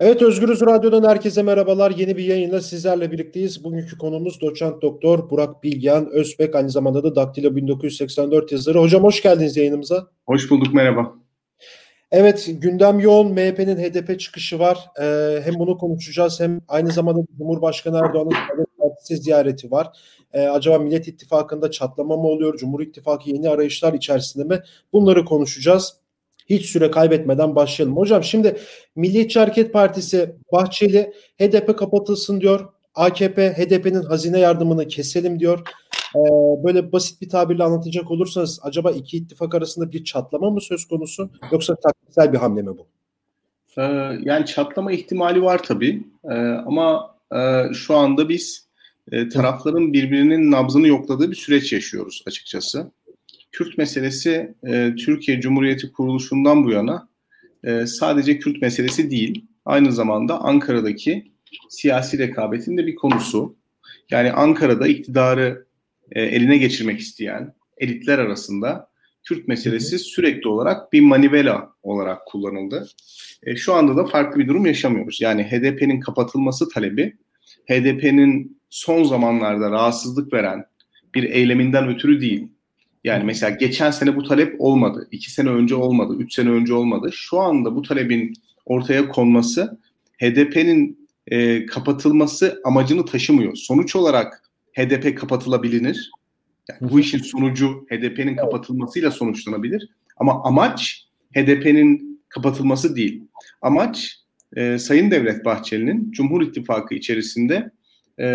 Evet Özgürüz Radyo'dan herkese merhabalar. Yeni bir yayınla sizlerle birlikteyiz. Bugünkü konumuz doçent doktor Burak Bilgehan Özbek aynı zamanda da Daktilo 1984 yazarı. Hocam hoş geldiniz yayınımıza. Hoş bulduk merhaba. Evet gündem yoğun. MHP'nin HDP çıkışı var. Ee, hem bunu konuşacağız hem aynı zamanda Cumhurbaşkanı Erdoğan'ın partisi ziyareti var. Ee, acaba Millet İttifakı'nda çatlama mı oluyor? Cumhur İttifakı yeni arayışlar içerisinde mi? Bunları konuşacağız. Hiç süre kaybetmeden başlayalım. Hocam şimdi Milliyetçi Hareket Partisi Bahçeli HDP kapatılsın diyor. AKP HDP'nin hazine yardımını keselim diyor. Ee, böyle basit bir tabirle anlatacak olursanız acaba iki ittifak arasında bir çatlama mı söz konusu yoksa taktiksel bir hamle mi bu? Ee, yani çatlama ihtimali var tabii ee, ama e, şu anda biz e, tarafların birbirinin nabzını yokladığı bir süreç yaşıyoruz açıkçası. Kürt meselesi e, Türkiye Cumhuriyeti kuruluşundan bu yana e, sadece Kürt meselesi değil, aynı zamanda Ankara'daki siyasi rekabetin de bir konusu. Yani Ankara'da iktidarı e, eline geçirmek isteyen elitler arasında Kürt meselesi sürekli olarak bir manivela olarak kullanıldı. E, şu anda da farklı bir durum yaşamıyoruz. Yani HDP'nin kapatılması talebi, HDP'nin son zamanlarda rahatsızlık veren bir eyleminden ötürü değil, yani mesela geçen sene bu talep olmadı. iki sene önce olmadı. Üç sene önce olmadı. Şu anda bu talebin ortaya konması HDP'nin e, kapatılması amacını taşımıyor. Sonuç olarak HDP kapatılabilir. Yani bu işin sonucu HDP'nin kapatılmasıyla sonuçlanabilir. Ama amaç HDP'nin kapatılması değil. Amaç e, Sayın Devlet Bahçeli'nin Cumhur İttifakı içerisinde e,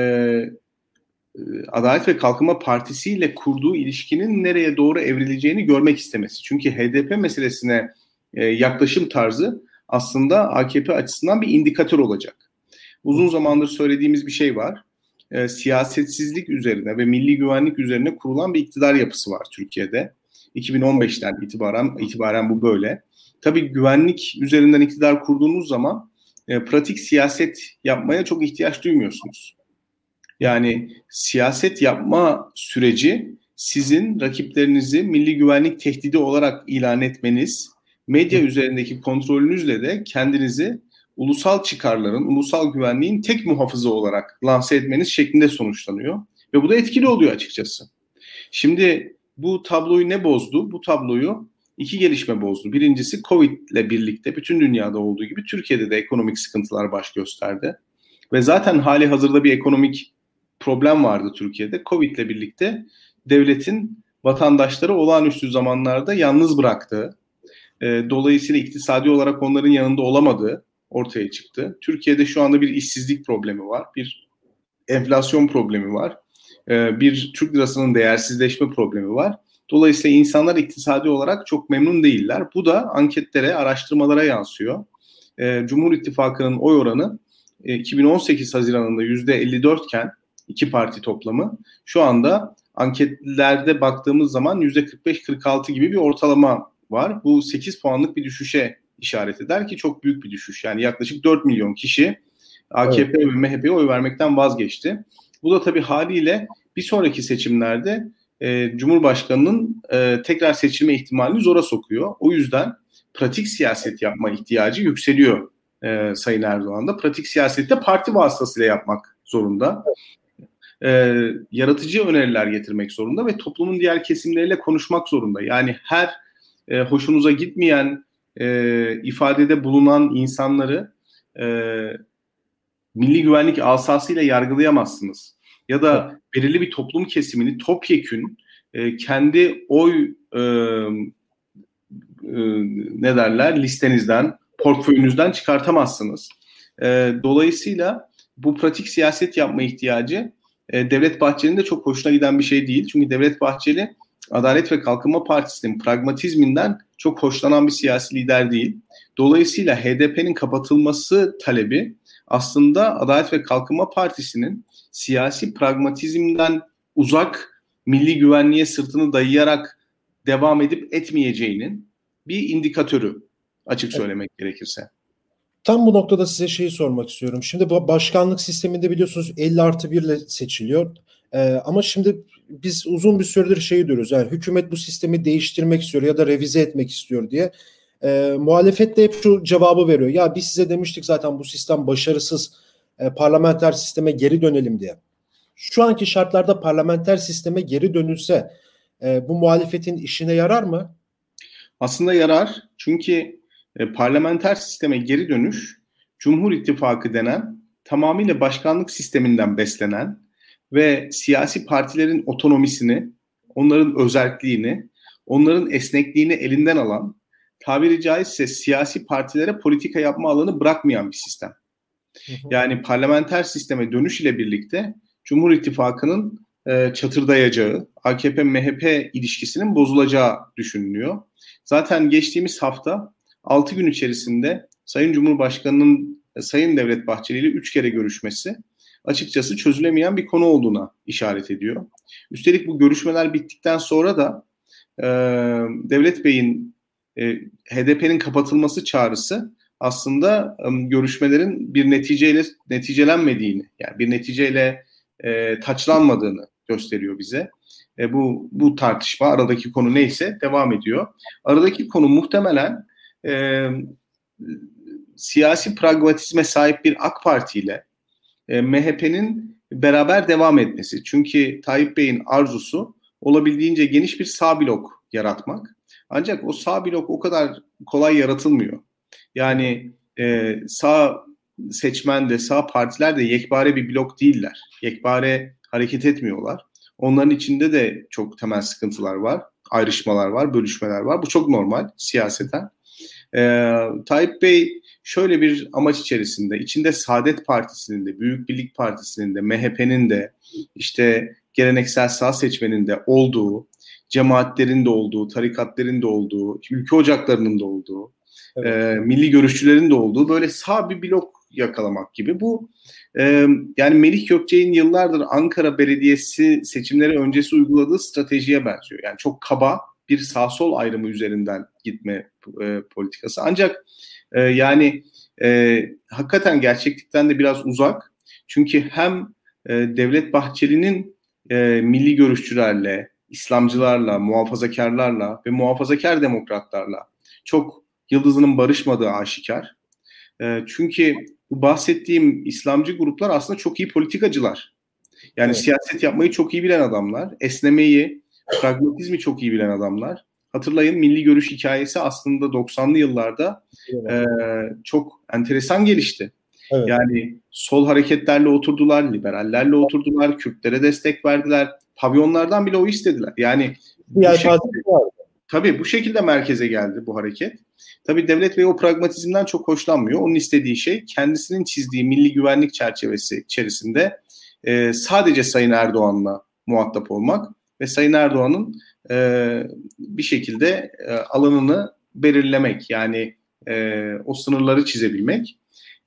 Adalet ve Kalkınma Partisi ile kurduğu ilişkinin nereye doğru evrileceğini görmek istemesi. Çünkü HDP meselesine e, yaklaşım tarzı aslında AKP açısından bir indikatör olacak. Uzun zamandır söylediğimiz bir şey var. E, siyasetsizlik üzerine ve milli güvenlik üzerine kurulan bir iktidar yapısı var Türkiye'de. 2015'ten itibaren itibaren bu böyle. Tabii güvenlik üzerinden iktidar kurduğunuz zaman e, pratik siyaset yapmaya çok ihtiyaç duymuyorsunuz. Yani siyaset yapma süreci sizin rakiplerinizi milli güvenlik tehdidi olarak ilan etmeniz, medya üzerindeki kontrolünüzle de kendinizi ulusal çıkarların, ulusal güvenliğin tek muhafızı olarak lanse etmeniz şeklinde sonuçlanıyor. Ve bu da etkili oluyor açıkçası. Şimdi bu tabloyu ne bozdu? Bu tabloyu iki gelişme bozdu. Birincisi Covid ile birlikte bütün dünyada olduğu gibi Türkiye'de de ekonomik sıkıntılar baş gösterdi. Ve zaten hali hazırda bir ekonomik problem vardı Türkiye'de. Covid ile birlikte devletin vatandaşları olağanüstü zamanlarda yalnız bıraktığı, e, dolayısıyla iktisadi olarak onların yanında olamadığı ortaya çıktı. Türkiye'de şu anda bir işsizlik problemi var, bir enflasyon problemi var, e, bir Türk lirasının değersizleşme problemi var. Dolayısıyla insanlar iktisadi olarak çok memnun değiller. Bu da anketlere, araştırmalara yansıyor. E, Cumhur İttifakı'nın oy oranı 2018 Haziran'ında %54 iken iki parti toplamı. Şu anda anketlerde baktığımız zaman %45-46 gibi bir ortalama var. Bu 8 puanlık bir düşüşe işaret eder ki çok büyük bir düşüş. Yani yaklaşık 4 milyon kişi AKP evet. ve MHP'ye oy vermekten vazgeçti. Bu da tabii haliyle bir sonraki seçimlerde e, Cumhurbaşkanı'nın e, tekrar seçilme ihtimalini zora sokuyor. O yüzden pratik siyaset yapma ihtiyacı yükseliyor e, Sayın Erdoğan'da. Pratik siyasette parti vasıtasıyla yapmak zorunda e, yaratıcı öneriler getirmek zorunda ve toplumun diğer kesimleriyle konuşmak zorunda. Yani her e, hoşunuza gitmeyen e, ifadede bulunan insanları e, milli güvenlik asasıyla yargılayamazsınız. Ya da belirli bir toplum kesimini topyekün e, kendi oy e, e, ne derler listenizden, portföyünüzden çıkartamazsınız. E, dolayısıyla bu pratik siyaset yapma ihtiyacı e, Devlet Bahçeli'nin de çok hoşuna giden bir şey değil. Çünkü Devlet Bahçeli Adalet ve Kalkınma Partisi'nin pragmatizminden çok hoşlanan bir siyasi lider değil. Dolayısıyla HDP'nin kapatılması talebi aslında Adalet ve Kalkınma Partisi'nin siyasi pragmatizmden uzak milli güvenliğe sırtını dayayarak devam edip etmeyeceğinin bir indikatörü açık söylemek evet. gerekirse. Tam bu noktada size şeyi sormak istiyorum. Şimdi bu başkanlık sisteminde biliyorsunuz 50 artı 1 ile seçiliyor. Ee, ama şimdi biz uzun bir süredir şeyi diyoruz. Yani hükümet bu sistemi değiştirmek istiyor ya da revize etmek istiyor diye. E, muhalefet de hep şu cevabı veriyor. Ya biz size demiştik zaten bu sistem başarısız e, parlamenter sisteme geri dönelim diye. Şu anki şartlarda parlamenter sisteme geri dönülse e, bu muhalefetin işine yarar mı? Aslında yarar. Çünkü e, parlamenter sisteme geri dönüş Cumhur İttifakı denen tamamıyla başkanlık sisteminden beslenen ve siyasi partilerin otonomisini, onların özelliğini, onların esnekliğini elinden alan, tabiri caizse siyasi partilere politika yapma alanı bırakmayan bir sistem. Yani parlamenter sisteme dönüş ile birlikte Cumhur İttifakı'nın e, çatırdayacağı, AKP-MHP ilişkisinin bozulacağı düşünülüyor. Zaten geçtiğimiz hafta 6 gün içerisinde Sayın Cumhurbaşkanı'nın e, Sayın Devlet Bahçeli ile 3 kere görüşmesi açıkçası çözülemeyen bir konu olduğuna işaret ediyor. Üstelik bu görüşmeler bittikten sonra da e, Devlet Bey'in e, HDP'nin kapatılması çağrısı aslında e, görüşmelerin bir neticeyle neticelenmediğini, yani bir neticeyle e, taçlanmadığını gösteriyor bize. E, bu bu tartışma aradaki konu neyse devam ediyor. Aradaki konu muhtemelen e, siyasi pragmatizme sahip bir AK Parti ile e, MHP'nin beraber devam etmesi. Çünkü Tayyip Bey'in arzusu olabildiğince geniş bir sağ blok yaratmak. Ancak o sağ blok o kadar kolay yaratılmıyor. Yani e, sağ seçmen de sağ partiler de yekpare bir blok değiller. Yekpare hareket etmiyorlar. Onların içinde de çok temel sıkıntılar var. Ayrışmalar var, bölüşmeler var. Bu çok normal siyaseten. Ee, Tayyip Bey şöyle bir amaç içerisinde, içinde Saadet Partisi'nin de, Büyük Birlik Partisi'nin de, MHP'nin de, işte geleneksel sağ seçmenin de olduğu, cemaatlerin de olduğu, tarikatlerin de olduğu, ülke ocaklarının da olduğu, evet. e, milli görüşçülerin de olduğu böyle sağ bir blok yakalamak gibi. Bu e, yani Melih Gökçe'nin yıllardır Ankara Belediyesi seçimleri öncesi uyguladığı stratejiye benziyor. Yani çok kaba bir sağ sol ayrımı üzerinden gitme e, politikası. Ancak e, yani e, hakikaten gerçeklikten de biraz uzak. Çünkü hem e, Devlet Bahçeli'nin e, milli görüşçülerle, İslamcılarla, muhafazakarlarla ve muhafazakar demokratlarla çok yıldızının barışmadığı aşikar. E, çünkü bu bahsettiğim İslamcı gruplar aslında çok iyi politikacılar. Yani evet. siyaset yapmayı çok iyi bilen adamlar, esnemeyi, pragmatizmi çok iyi bilen adamlar. Hatırlayın milli görüş hikayesi aslında 90'lı yıllarda evet. e, çok enteresan gelişti. Evet. Yani sol hareketlerle oturdular, liberallerle oturdular, Kürtlere destek verdiler. Pavyonlardan bile o istediler. Yani bu şekilde, tabii bu şekilde merkeze geldi bu hareket. Tabii devlet ve o pragmatizmden çok hoşlanmıyor. Onun istediği şey kendisinin çizdiği milli güvenlik çerçevesi içerisinde e, sadece Sayın Erdoğan'la muhatap olmak ve Sayın Erdoğan'ın e, bir şekilde e, alanını belirlemek yani e, o sınırları çizebilmek.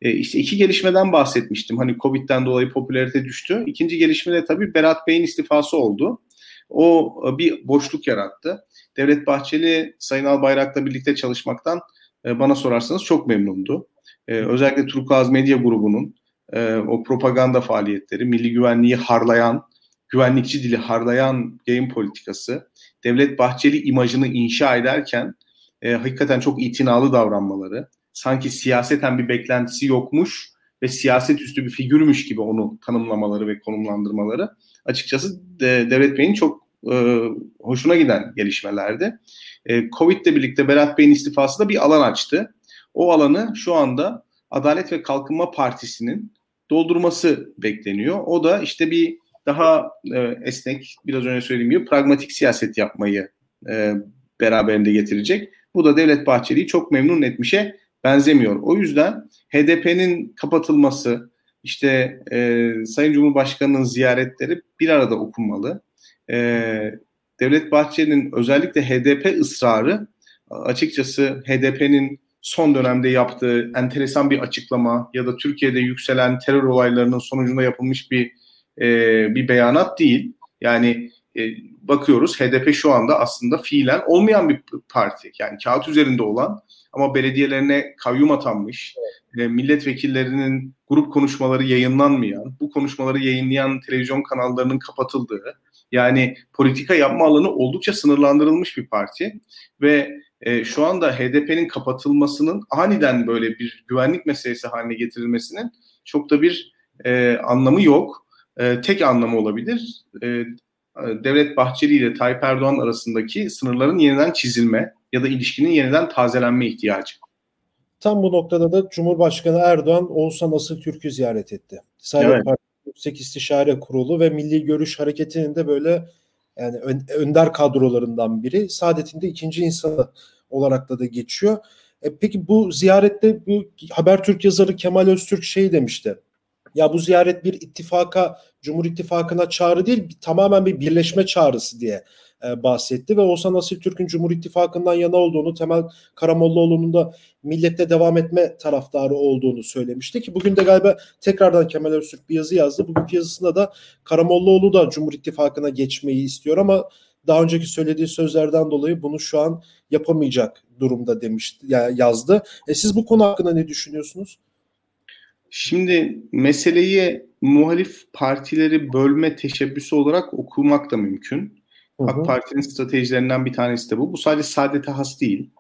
E, işte iki gelişmeden bahsetmiştim. Hani Covid'den dolayı popülarite düştü. İkinci gelişme de tabii Berat Bey'in istifası oldu. O e, bir boşluk yarattı. Devlet Bahçeli Sayın Albayrak'la birlikte çalışmaktan e, bana sorarsanız çok memnundu. E, özellikle Turkuaz Medya Grubu'nun e, o propaganda faaliyetleri, milli güvenliği harlayan, güvenlikçi dili harlayan yayın politikası, Devlet Bahçeli imajını inşa ederken e, hakikaten çok itinalı davranmaları, sanki siyaseten bir beklentisi yokmuş ve siyaset üstü bir figürmüş gibi onu tanımlamaları ve konumlandırmaları açıkçası de, Devlet Bey'in çok e, hoşuna giden gelişmelerdi. E, Covid ile birlikte Berat Bey'in istifası da bir alan açtı. O alanı şu anda Adalet ve Kalkınma Partisi'nin doldurması bekleniyor. O da işte bir daha e, esnek, biraz önce söylediğim gibi pragmatik siyaset yapmayı e, beraberinde getirecek. Bu da Devlet Bahçeli'yi çok memnun etmişe benzemiyor. O yüzden HDP'nin kapatılması, işte e, Sayın Cumhurbaşkanı'nın ziyaretleri bir arada okunmalı. E, Devlet Bahçeli'nin özellikle HDP ısrarı açıkçası HDP'nin son dönemde yaptığı enteresan bir açıklama ya da Türkiye'de yükselen terör olaylarının sonucunda yapılmış bir e, bir beyanat değil. Yani e, bakıyoruz HDP şu anda aslında fiilen olmayan bir parti. Yani kağıt üzerinde olan ama belediyelerine kayyum atanmış, e, milletvekillerinin grup konuşmaları yayınlanmayan, bu konuşmaları yayınlayan televizyon kanallarının kapatıldığı, yani politika yapma alanı oldukça sınırlandırılmış bir parti ve e, şu anda HDP'nin kapatılmasının aniden böyle bir güvenlik meselesi haline getirilmesinin çok da bir e, anlamı yok. E, tek anlamı olabilir. E, Devlet Bahçeli ile Tayyip Erdoğan arasındaki sınırların yeniden çizilme ya da ilişkinin yeniden tazelenme ihtiyacı. Tam bu noktada da Cumhurbaşkanı Erdoğan Oğuzhan Asıl Türk'ü ziyaret etti. Saadet evet. Yüksek İstişare Kurulu ve Milli Görüş Hareketi'nin de böyle yani önder kadrolarından biri. Saadet'in de ikinci insanı olarak da da geçiyor. E, peki bu ziyarette bu Habertürk yazarı Kemal Öztürk şey demişti. Ya bu ziyaret bir ittifaka, Cumhur İttifakı'na çağrı değil, tamamen bir birleşme çağrısı diye e, bahsetti ve Oğuzhan Asil Türk'ün Cumhur İttifakı'ndan yana olduğunu, Temel Karamollaoğlu'nun da millette devam etme taraftarı olduğunu söylemişti ki bugün de galiba tekrardan Kemal Öztürk bir yazı yazdı. Bugünkü yazısında da Karamollaoğlu da Cumhur İttifakı'na geçmeyi istiyor ama daha önceki söylediği sözlerden dolayı bunu şu an yapamayacak durumda demişti, yani yazdı. E siz bu konu hakkında ne düşünüyorsunuz? Şimdi meseleyi muhalif partileri bölme teşebbüsü olarak okumak da mümkün. Hı hı. AK Parti'nin stratejilerinden bir tanesi de bu. Bu sadece Saadet'e has değil.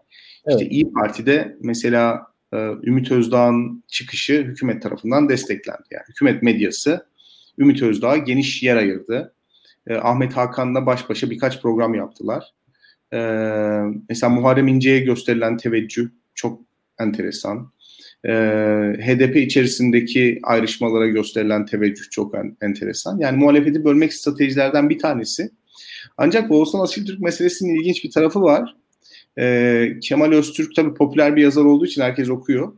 Evet. İşte İyi Parti'de mesela e, Ümit Özdağ'ın çıkışı hükümet tarafından desteklendi. Yani hükümet medyası Ümit Özdağ'a geniş yer ayırdı. E, Ahmet Hakan'la baş başa birkaç program yaptılar. E, mesela Muharrem İnce'ye gösterilen teveccüh çok enteresan. E, HDP içerisindeki ayrışmalara gösterilen teveccüh çok en, enteresan. Yani muhalefeti bölmek stratejilerden bir tanesi. Ancak Oğuzhan Asiltürk meselesinin ilginç bir tarafı var. E, Kemal Öztürk tabii popüler bir yazar olduğu için herkes okuyor.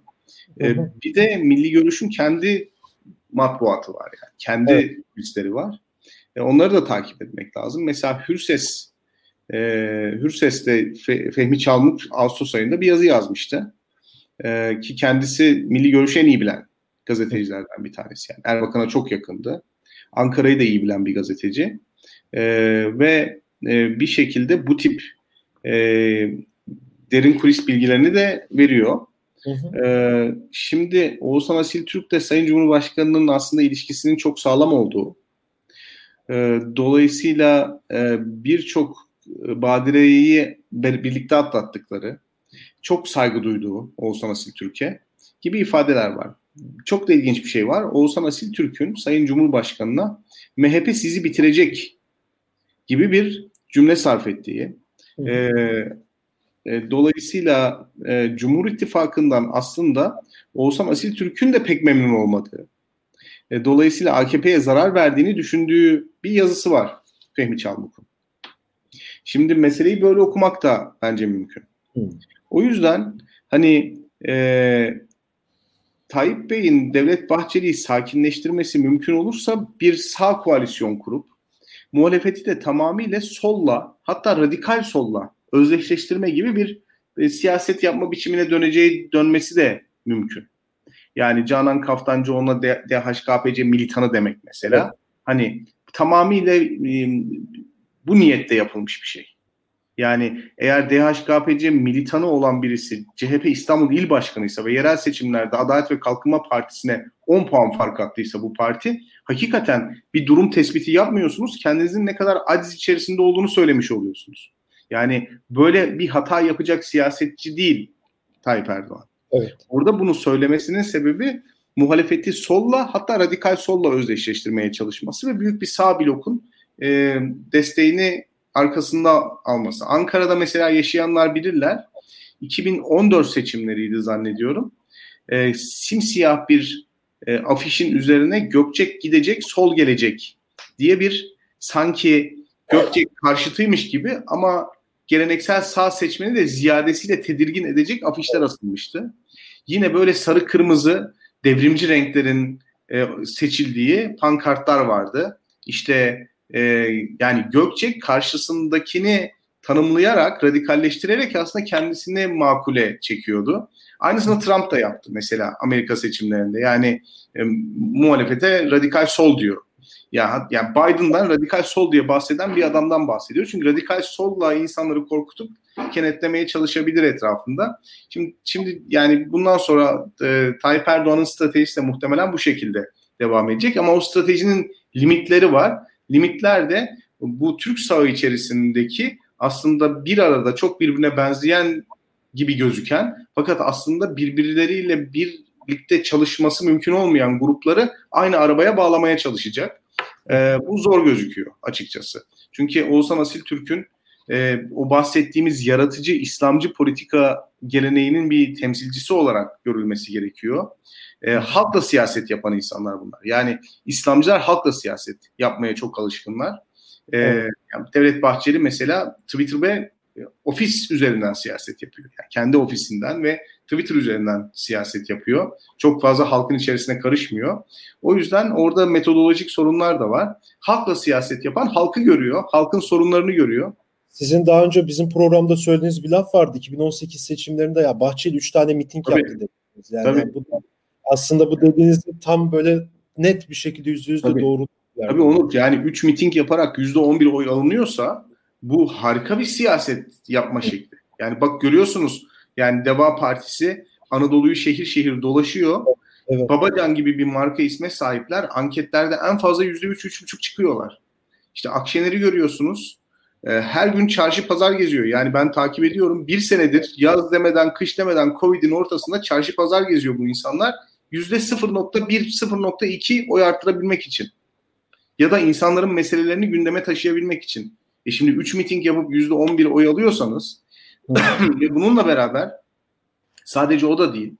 E, bir de Milli Görüş'ün kendi matbuatı var yani. Kendi evet. listleri var. E, onları da takip etmek lazım. Mesela Hürses e, Hürses'te Fehmi Çalmuk Ağustos ayında bir yazı yazmıştı. E, ki kendisi milli görüşü en iyi bilen gazetecilerden bir tanesi. Yani Erbakan'a çok yakındı. Ankara'yı da iyi bilen bir gazeteci. E, ve e, bir şekilde bu tip e, derin kulis bilgilerini de veriyor. Hı hı. Ee, şimdi Oğuzhan Asil Türk de Sayın Cumhurbaşkanı'nın aslında ilişkisinin çok sağlam olduğu, e, dolayısıyla e, birçok e, badireyi birlikte atlattıkları, çok saygı duyduğu Oğuzhan Asil Türk'e gibi ifadeler var. Çok da ilginç bir şey var. Oğuzhan Asil Türk'ün Sayın Cumhurbaşkanı'na MHP sizi bitirecek gibi bir cümle sarf ettiği. E, e, dolayısıyla e, Cumhur İttifakı'ndan aslında Oğuzhan Asil Türk'ün de pek memnun olmadığı, e, dolayısıyla AKP'ye zarar verdiğini düşündüğü bir yazısı var Fehmi Çalmuk'un. Şimdi meseleyi böyle okumak da bence mümkün. Hmm. O yüzden hani e, Tayyip Bey'in Devlet Bahçeli'yi sakinleştirmesi mümkün olursa bir sağ koalisyon kurup muhalefeti de tamamıyla solla hatta radikal solla özdeşleştirme gibi bir e, siyaset yapma biçimine döneceği dönmesi de mümkün. Yani Canan Kaftancıoğlu'na DHKPC militanı demek mesela. Evet. Hani tamamıyla e, bu niyette yapılmış bir şey. Yani eğer DHKPC militanı olan birisi CHP İstanbul İl Başkanıysa ve yerel seçimlerde Adalet ve Kalkınma Partisi'ne 10 puan fark attıysa bu parti hakikaten bir durum tespiti yapmıyorsunuz. Kendinizin ne kadar aciz içerisinde olduğunu söylemiş oluyorsunuz. Yani böyle bir hata yapacak siyasetçi değil Tayyip Erdoğan. Evet. Orada bunu söylemesinin sebebi muhalefeti solla hatta radikal solla özdeşleştirmeye çalışması ve büyük bir sağ blokun e, desteğini arkasında alması. Ankara'da mesela yaşayanlar bilirler. 2014 seçimleriydi zannediyorum. E, simsiyah bir e, afişin üzerine Gökçek gidecek, sol gelecek diye bir sanki Gökçek karşıtıymış gibi ama geleneksel sağ seçmeni de ziyadesiyle tedirgin edecek afişler asılmıştı. Yine böyle sarı kırmızı devrimci renklerin e, seçildiği pankartlar vardı. İşte e, yani Gökçek karşısındakini tanımlayarak, radikalleştirerek aslında kendisini makule çekiyordu. Aynısını Trump da yaptı mesela Amerika seçimlerinde. Yani e, muhalefete radikal sol diyor. Ya yani Biden'dan radikal sol diye bahseden bir adamdan bahsediyor. Çünkü radikal solla insanları korkutup kenetlemeye çalışabilir etrafında. Şimdi şimdi yani bundan sonra e, Tayyip Erdoğan'ın stratejisi de muhtemelen bu şekilde devam edecek ama o stratejinin limitleri var. Limitler de bu Türk sağı içerisindeki aslında bir arada çok birbirine benzeyen gibi gözüken fakat aslında birbirleriyle birlikte çalışması mümkün olmayan grupları aynı arabaya bağlamaya çalışacak. E, bu zor gözüküyor açıkçası. Çünkü Oğuzhan Asil Türk'ün e, o bahsettiğimiz yaratıcı İslamcı politika geleneğinin bir temsilcisi olarak görülmesi gerekiyor. E, halkla siyaset yapan insanlar bunlar. Yani İslamcılar halkla siyaset yapmaya çok alışkınlar. E, yani Devlet Bahçeli mesela Twitter ve ofis üzerinden siyaset yapıyor. Yani kendi ofisinden ve Twitter üzerinden siyaset yapıyor. Çok fazla halkın içerisine karışmıyor. O yüzden orada metodolojik sorunlar da var. Halkla siyaset yapan halkı görüyor, halkın sorunlarını görüyor. Sizin daha önce bizim programda söylediğiniz bir laf vardı. 2018 seçimlerinde ya Bahçeli 3 tane miting Tabii. yaptı dediniz. Yani Tabii. bu aslında bu dediğiniz tam böyle net bir şekilde yüzde yüzde doğru. Yani. Tabii Onur yani 3 miting yaparak yüzde 11 oy alınıyorsa bu harika bir siyaset yapma şekli. Yani bak görüyorsunuz yani Deva Partisi Anadolu'yu şehir şehir dolaşıyor. Evet. Babacan gibi bir marka isme sahipler anketlerde en fazla yüzde üç, üç buçuk çıkıyorlar. İşte Akşener'i görüyorsunuz. Ee, her gün çarşı pazar geziyor. Yani ben takip ediyorum. Bir senedir yaz demeden, kış demeden Covid'in ortasında çarşı pazar geziyor bu insanlar. Yüzde 0.1, 0.2 oy arttırabilmek için. Ya da insanların meselelerini gündeme taşıyabilmek için. E şimdi 3 miting yapıp %11 oy alıyorsanız ve bununla beraber sadece o da değil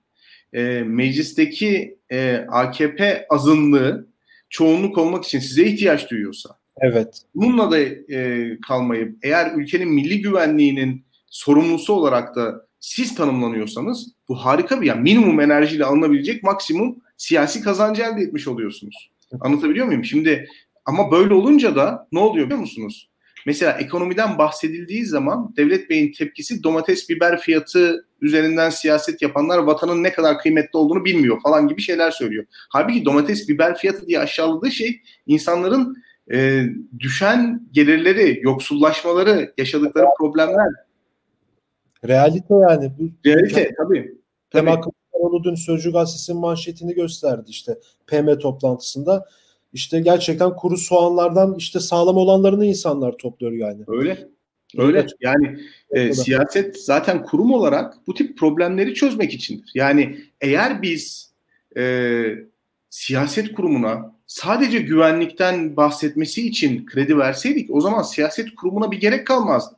e, meclisteki e, AKP azınlığı çoğunluk olmak için size ihtiyaç duyuyorsa evet. bununla da e, kalmayıp eğer ülkenin milli güvenliğinin sorumlusu olarak da siz tanımlanıyorsanız bu harika bir yani minimum enerjiyle alınabilecek maksimum siyasi kazancı elde etmiş oluyorsunuz. Anlatabiliyor muyum? Şimdi ama böyle olunca da ne oluyor biliyor musunuz? Mesela ekonomiden bahsedildiği zaman Devlet Bey'in tepkisi domates biber fiyatı üzerinden siyaset yapanlar vatanın ne kadar kıymetli olduğunu bilmiyor falan gibi şeyler söylüyor. Halbuki domates biber fiyatı diye aşağıladığı şey insanların e, düşen gelirleri, yoksullaşmaları, yaşadıkları problemler. Realite yani. Bu, Realite tabii. tabii. Tema Kılıçdaroğlu dün Sözcü Gazetesi'nin manşetini gösterdi işte PM toplantısında işte gerçekten kuru soğanlardan işte sağlam olanlarını insanlar topluyor yani. Öyle. Öyle. Yani e, siyaset zaten kurum olarak bu tip problemleri çözmek içindir. Yani eğer biz e, siyaset kurumuna sadece güvenlikten bahsetmesi için kredi verseydik o zaman siyaset kurumuna bir gerek kalmazdı.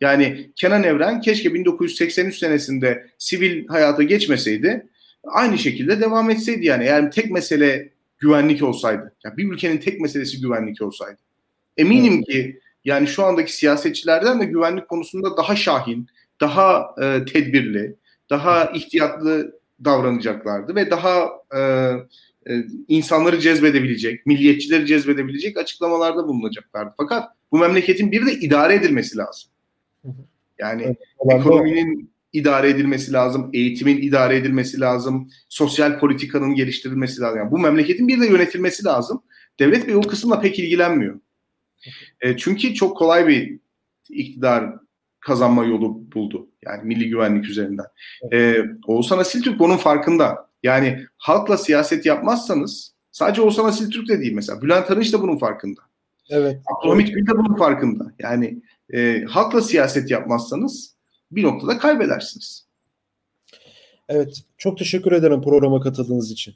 Yani Kenan Evren keşke 1983 senesinde sivil hayata geçmeseydi aynı şekilde devam etseydi yani. Yani tek mesele güvenlik olsaydı. Yani bir ülkenin tek meselesi güvenlik olsaydı. Eminim evet. ki yani şu andaki siyasetçilerden de güvenlik konusunda daha şahin, daha e, tedbirli, daha ihtiyatlı davranacaklardı ve daha e, e, insanları cezbedebilecek, milliyetçileri cezbedebilecek açıklamalarda bulunacaklardı. Fakat bu memleketin bir de idare edilmesi lazım. Yani evet, ekonominin idare edilmesi lazım, eğitimin idare edilmesi lazım, sosyal politikanın geliştirilmesi lazım. Yani bu memleketin bir de yönetilmesi lazım. Devlet Bey o kısımla pek ilgilenmiyor. E, çünkü çok kolay bir iktidar kazanma yolu buldu. Yani milli güvenlik üzerinden. E, Oğuzhan Asiltürk onun farkında. Yani halkla siyaset yapmazsanız sadece Oğuzhan Asiltürk de değil mesela. Bülent Arınç da bunun farkında. Evet. Abdülhamit Gül de bunun farkında. Yani e, halkla siyaset yapmazsanız bir noktada kaybedersiniz. Evet, çok teşekkür ederim programa katıldığınız için.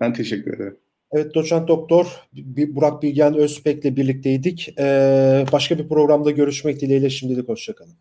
Ben teşekkür ederim. Evet, doçent doktor Burak Bilgen Özpek'le birlikteydik. Ee, başka bir programda görüşmek dileğiyle şimdilik hoşçakalın.